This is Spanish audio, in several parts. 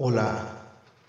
Hola,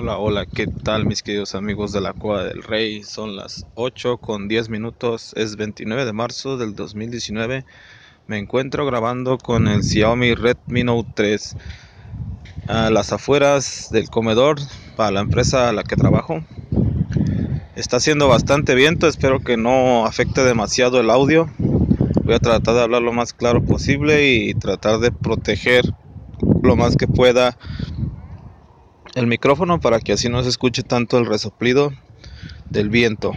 Hola, hola, ¿qué tal mis queridos amigos de la Cueva del Rey? Son las 8 con 10 minutos, es 29 de marzo del 2019. Me encuentro grabando con el Xiaomi Redmi Note 3 a las afueras del comedor para la empresa a la que trabajo. Está haciendo bastante viento, espero que no afecte demasiado el audio. Voy a tratar de hablar lo más claro posible y tratar de proteger lo más que pueda el micrófono para que así no se escuche tanto el resoplido del viento.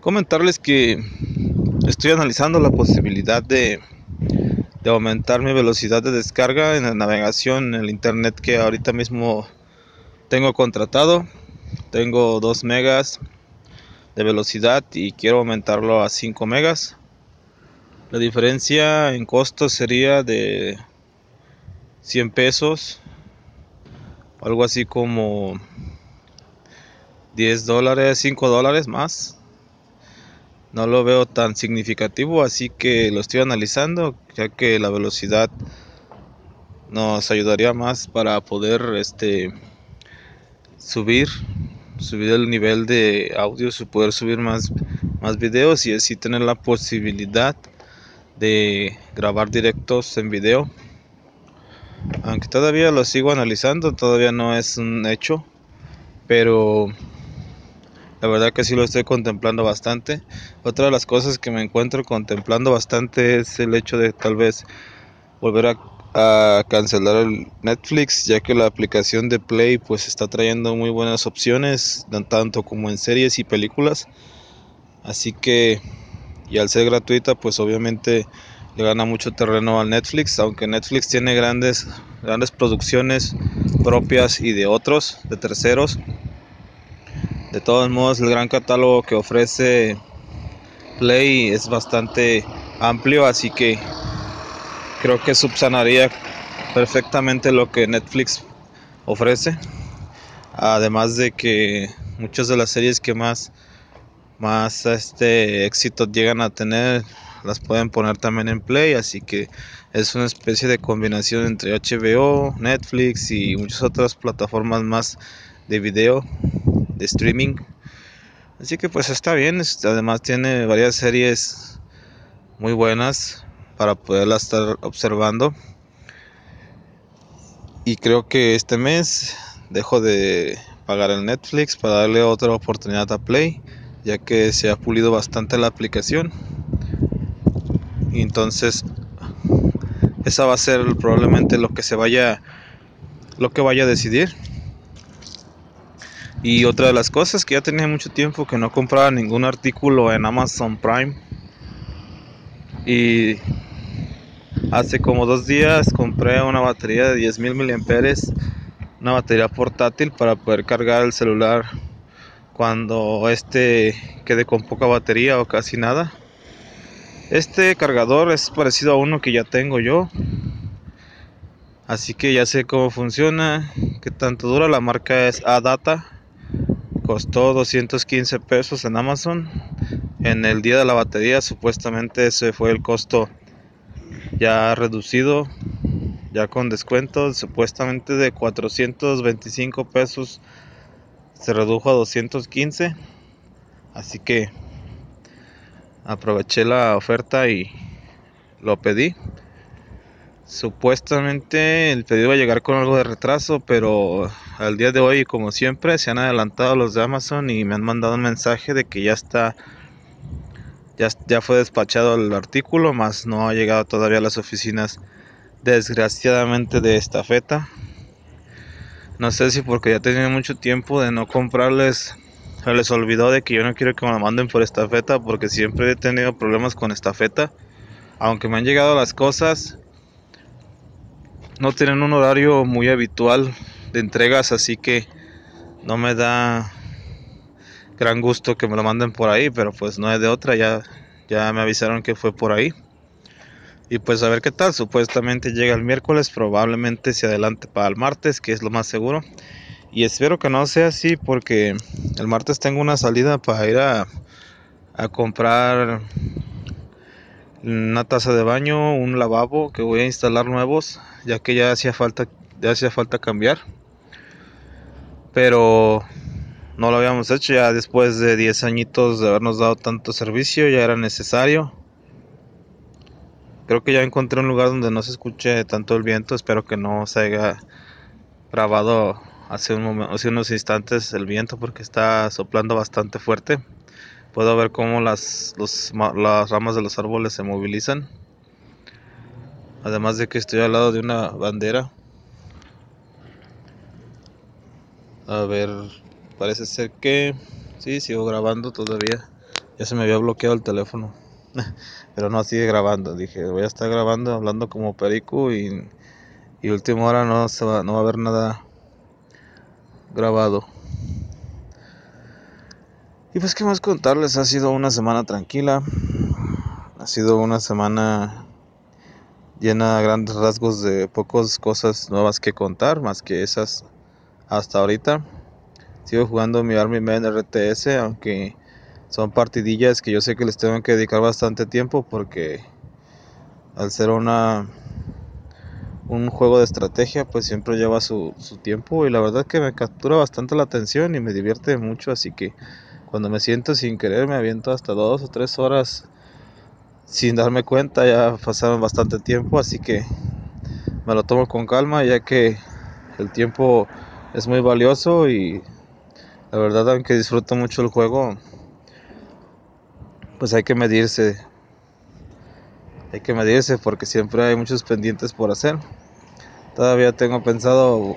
Comentarles que estoy analizando la posibilidad de, de aumentar mi velocidad de descarga en la navegación en el internet que ahorita mismo tengo contratado. Tengo 2 megas de velocidad y quiero aumentarlo a 5 megas. La diferencia en costo sería de 100 pesos algo así como 10 dólares, 5 dólares más. No lo veo tan significativo, así que lo estoy analizando, ya que la velocidad nos ayudaría más para poder este subir subir el nivel de audio, poder subir más más videos y así tener la posibilidad de grabar directos en video aunque todavía lo sigo analizando, todavía no es un hecho, pero la verdad que sí lo estoy contemplando bastante. Otra de las cosas que me encuentro contemplando bastante es el hecho de tal vez volver a, cancelar el Netflix, ya que la aplicación de Play pues está trayendo muy buenas opciones, tanto como en series y películas. Así que, y al ser gratuita, pues obviamente le gana mucho terreno al Netflix, aunque Netflix tiene grandes, grandes producciones propias y de otros, de terceros. De todos modos, el gran catálogo que ofrece Play es bastante amplio, así que creo que subsanaría perfectamente lo que Netflix ofrece. Además de que muchas de las series que más, más este éxito llegan a tener las pueden poner también en Play, así que es una especie de combinación entre HBO, Netflix y muchas otras plataformas más de video, de streaming. Así que pues está bien, además tiene varias series muy buenas para poderlas estar observando. Y creo que este mes dejo de pagar el Netflix para darle otra oportunidad a Play, ya que se ha pulido bastante la aplicación. Y entonces esa va a ser probablemente lo que se vaya lo que vaya a decidir. Y otra de las cosas que ya tenía mucho tiempo que no compraba ningún artículo en Amazon Prime. Y hace como dos días compré una batería de 10.000 miliamperes, una batería portátil para poder cargar el celular cuando este quede con poca batería o casi nada. Este cargador es parecido a uno que ya tengo yo. Así que ya sé cómo funciona, qué tanto dura. La marca es Adata. Costó 215 pesos en Amazon. En el día de la batería supuestamente ese fue el costo ya reducido, ya con descuento, supuestamente de 425 pesos se redujo a 215. Así que aproveché la oferta y lo pedí. Supuestamente el pedido va a llegar con algo de retraso, pero al día de hoy, como siempre, se han adelantado los de Amazon y me han mandado un mensaje de que ya está Ya, ya fue despachado el artículo, más no ha llegado todavía a las oficinas desgraciadamente de esta feta. No sé si porque ya tenía mucho tiempo de no comprarles, se les olvidó de que yo no quiero que me la manden por esta feta porque siempre he tenido problemas con esta feta. Aunque me han llegado las cosas, no tienen un horario muy habitual de entregas, así que no me da gran gusto que me lo manden por ahí, pero pues no hay de otra, ya, ya me avisaron que fue por ahí. Y pues a ver qué tal, supuestamente llega el miércoles, probablemente se adelante para el martes, que es lo más seguro. Y espero que no sea así porque el martes tengo una salida para ir a, a comprar una taza de baño, un lavabo que voy a instalar nuevos, ya que ya hacía falta, ya hacía falta cambiar. Pero no lo habíamos hecho ya después de 10 añitos de habernos dado tanto servicio, ya era necesario. Creo que ya encontré un lugar donde no se escuche tanto el viento, espero que no se haya grabado hace, un momento, hace unos instantes el viento porque está soplando bastante fuerte. Puedo ver cómo las, las ramas de los árboles se movilizan. Además de que estoy al lado de una bandera. A ver, parece ser que... Sí, sigo grabando todavía. Ya se me había bloqueado el teléfono. Pero no, sigue grabando. Dije, voy a estar grabando, hablando como perico y, y última hora no, se va, no va a haber nada grabado. Y pues qué más contarles, ha sido una semana tranquila, ha sido una semana llena de grandes rasgos de pocas cosas nuevas que contar, más que esas hasta ahorita. Sigo jugando mi Army Man RTS, aunque son partidillas que yo sé que les tengo que dedicar bastante tiempo porque al ser una un juego de estrategia pues siempre lleva su, su tiempo y la verdad que me captura bastante la atención y me divierte mucho así que cuando me siento sin querer me aviento hasta dos o tres horas sin darme cuenta, ya pasaron bastante tiempo, así que me lo tomo con calma ya que el tiempo es muy valioso y la verdad aunque disfruto mucho el juego, pues hay que medirse. Hay que medirse porque siempre hay muchos pendientes por hacer. Todavía tengo pensado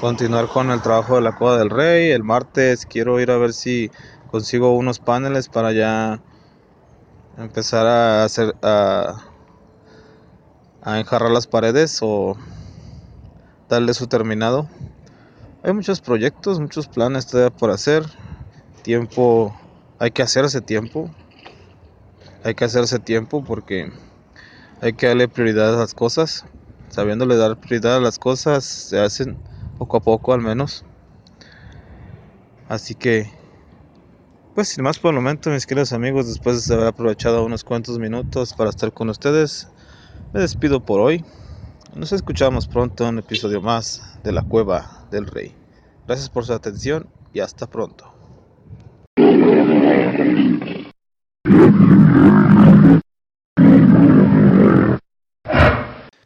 continuar con el trabajo de la Cueva del Rey. El martes quiero ir a ver si consigo unos paneles para ya empezar a hacer a, a enjarrar las paredes o darle su terminado. Hay muchos proyectos, muchos planes todavía por hacer. Tiempo, hay que hacerse tiempo. Hay que hacerse tiempo porque hay que darle prioridad a las cosas. Sabiéndole dar prioridad a las cosas, se hacen poco a poco al menos. Así que, pues sin más por el momento, mis queridos amigos, después de haber aprovechado unos cuantos minutos para estar con ustedes, me despido por hoy. Nos escuchamos pronto en un episodio más de La Cueva del Rey. Gracias por su atención y hasta pronto.